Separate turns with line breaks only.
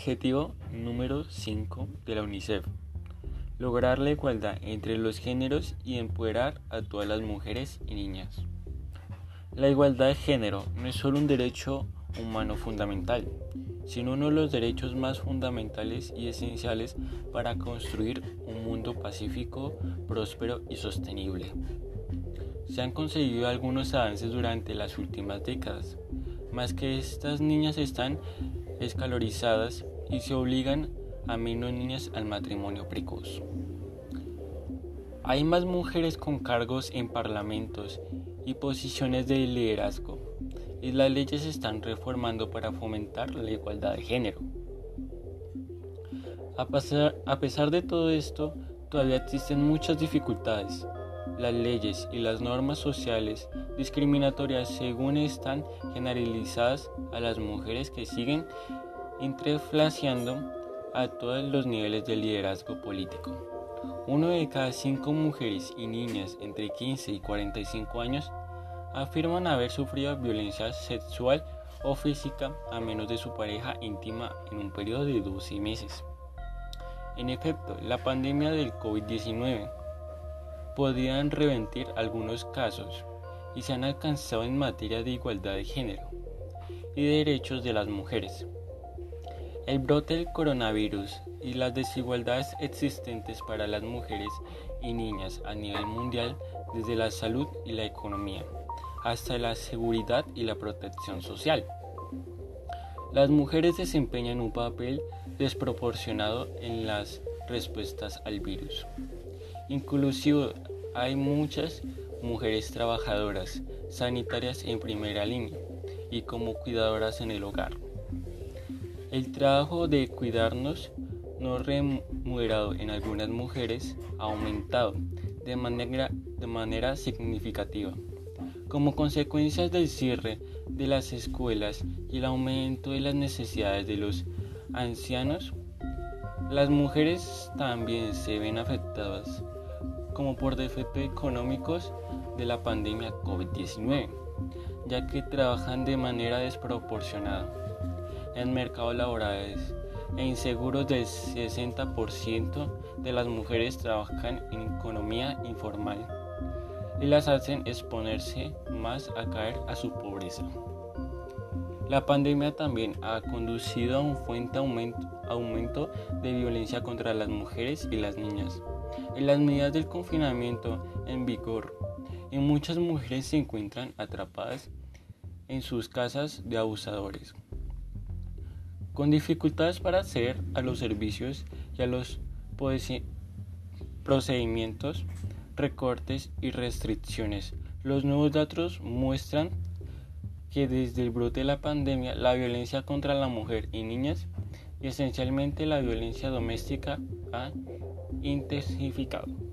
Objetivo número 5 de la UNICEF. Lograr la igualdad entre los géneros y empoderar a todas las mujeres y niñas. La igualdad de género no es solo un derecho humano fundamental, sino uno de los derechos más fundamentales y esenciales para construir un mundo pacífico, próspero y sostenible. Se han conseguido algunos avances durante las últimas décadas, más que estas niñas están escalorizadas y se obligan a menos niñas al matrimonio precoz. Hay más mujeres con cargos en parlamentos y posiciones de liderazgo, y las leyes se están reformando para fomentar la igualdad de género. A a pesar de todo esto, todavía existen muchas dificultades. Las leyes y las normas sociales discriminatorias según están generalizadas a las mujeres que siguen interflaciando a todos los niveles del liderazgo político. Uno de cada cinco mujeres y niñas entre 15 y 45 años afirman haber sufrido violencia sexual o física a menos de su pareja íntima en un periodo de 12 meses. En efecto, la pandemia del COVID-19 podría reventir algunos casos y se han alcanzado en materia de igualdad de género y derechos de las mujeres. El brote del coronavirus y las desigualdades existentes para las mujeres y niñas a nivel mundial desde la salud y la economía hasta la seguridad y la protección social. Las mujeres desempeñan un papel desproporcionado en las respuestas al virus. Inclusive hay muchas mujeres trabajadoras sanitarias en primera línea y como cuidadoras en el hogar. El trabajo de cuidarnos no remunerado en algunas mujeres ha aumentado de manera, de manera significativa. Como consecuencia del cierre de las escuelas y el aumento de las necesidades de los ancianos, las mujeres también se ven afectadas como por defectos económicos de la pandemia COVID-19, ya que trabajan de manera desproporcionada en mercados laborales e inseguros del 60% de las mujeres trabajan en economía informal y las hacen exponerse más a caer a su pobreza. La pandemia también ha conducido a un fuerte aumento, de violencia contra las mujeres y las niñas. En las medidas del confinamiento en vigor, y muchas mujeres se encuentran atrapadas en sus casas de abusadores con dificultades para acceder a los servicios y a los procedimientos, recortes y restricciones. Los nuevos datos muestran que desde el brote de la pandemia la violencia contra la mujer y niñas y esencialmente la violencia doméstica ha intensificado.